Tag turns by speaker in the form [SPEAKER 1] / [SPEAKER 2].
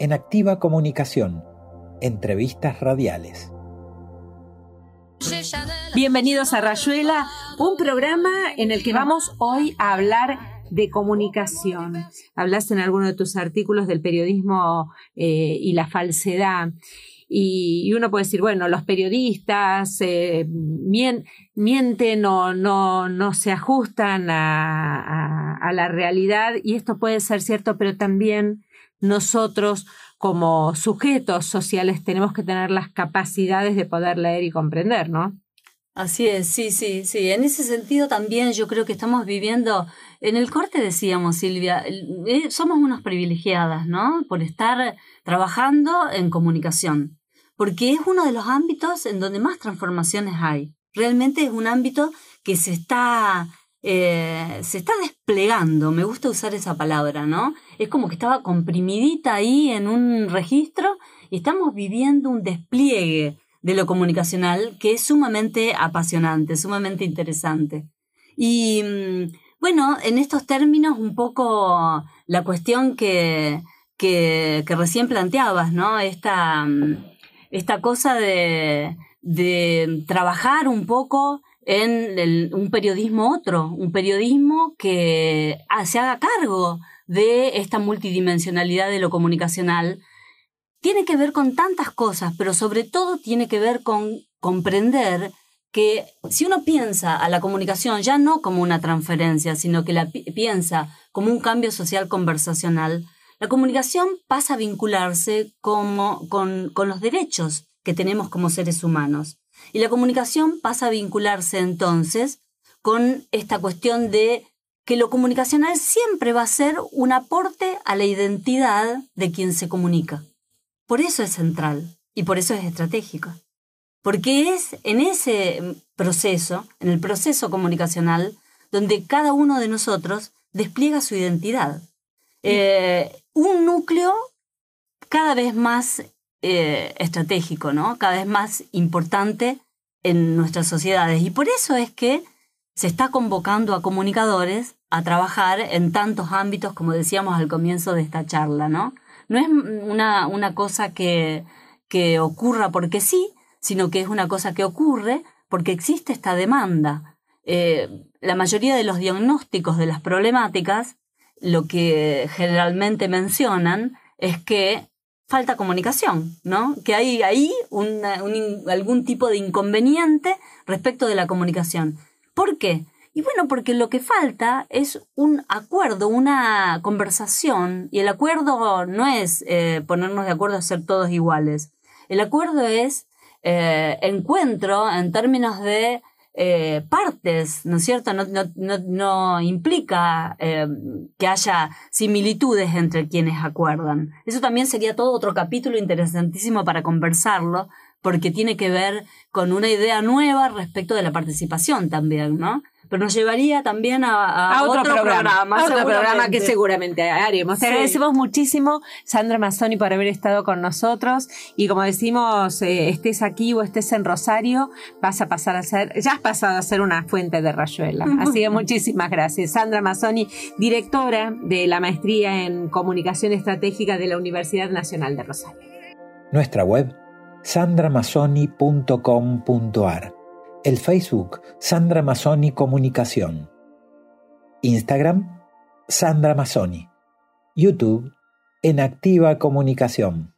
[SPEAKER 1] en Activa Comunicación, entrevistas radiales.
[SPEAKER 2] Bienvenidos a Rayuela, un programa en el que vamos hoy a hablar de comunicación. Hablaste en alguno de tus artículos del periodismo eh, y la falsedad. Y, uno puede decir, bueno, los periodistas eh, mienten o no, se ajustan a la realidad y esto puede ser cierto, pero también nosotros como sujetos sociales tenemos que tener las capacidades de poder leer y comprender, ¿no?
[SPEAKER 3] Así es, sí, sí, sí. En ese sentido también yo creo que estamos viviendo, en el corte decíamos, Silvia, eh, somos unas privilegiadas, ¿no? Por estar trabajando en comunicación, porque es uno de los ámbitos en donde más transformaciones hay. Realmente es un ámbito que se está eh, se está desplegando, me gusta usar esa palabra, ¿no? Es como que estaba comprimidita ahí en un registro y estamos viviendo un despliegue de lo comunicacional que es sumamente apasionante, sumamente interesante. Y mm, bueno, en estos términos un poco la cuestión que, que, recién planteabas, ¿no? Esta, mm, esta cosa de, de trabajar un poco en un periodismo otro, un periodismo que ah, se haga cargo de esta multidimensionalidad de lo comunicacional. Tiene que ver con tantas cosas, pero sobre todo tiene que ver con comprender que si uno piensa a la comunicación ya no como una transferencia, sino que la piensa como un cambio social conversacional, la comunicación pasa a vincularse como, con, con los derechos que tenemos como seres humanos. Y la comunicación pasa a vincularse entonces con esta cuestión de que lo comunicacional siempre va a ser un aporte a la identidad de quien se comunica. Por eso es central y por eso es estratégico. Porque es en ese proceso, en el proceso comunicacional, donde cada uno de nosotros despliega su identidad. Eh, un núcleo cada vez más eh, estratégico, ¿no? Cada vez más importante en nuestras sociedades. Y por eso es que se está convocando a comunicadores a trabajar en tantos ámbitos, como decíamos al comienzo de esta charla, ¿no? No es una, una cosa que, que ocurra porque sí, sino que es una cosa que ocurre porque existe esta demanda. Eh, la mayoría de los diagnósticos de las problemáticas lo que generalmente mencionan es que falta comunicación, ¿no? Que hay ahí algún tipo de inconveniente respecto de la comunicación. ¿Por qué? Y bueno, porque lo que falta es un acuerdo, una conversación, y el acuerdo no es eh, ponernos de acuerdo a ser todos iguales. El acuerdo es eh, encuentro en términos de eh, partes, ¿no es cierto? No, no, implica eh, que haya similitudes entre quienes acuerdan. Eso también sería todo otro capítulo interesantísimo para conversarlo, porque tiene que ver con una idea nueva respecto de la participación también, ¿no? Pero nos llevaría también a,
[SPEAKER 2] otro, programa. otro programa que seguramente haremos. Te agradecemos muchísimo, Sandra Mazzoni, por haber estado con nosotros. Y como decimos, eh, estés aquí o estés en Rosario, vas a pasar a ser, ya has pasado a ser una fuente de rayuela. Así que muchísimas gracias. Sandra Mazzoni, directora de la maestría en comunicación estratégica de la Universidad Nacional de Rosario.
[SPEAKER 1] Nuestra web, sandramazzoni.com.ar el Facebook Sandra Mazzoni Comunicación. Instagram Sandra Mazzoni. YouTube en Activa Comunicación.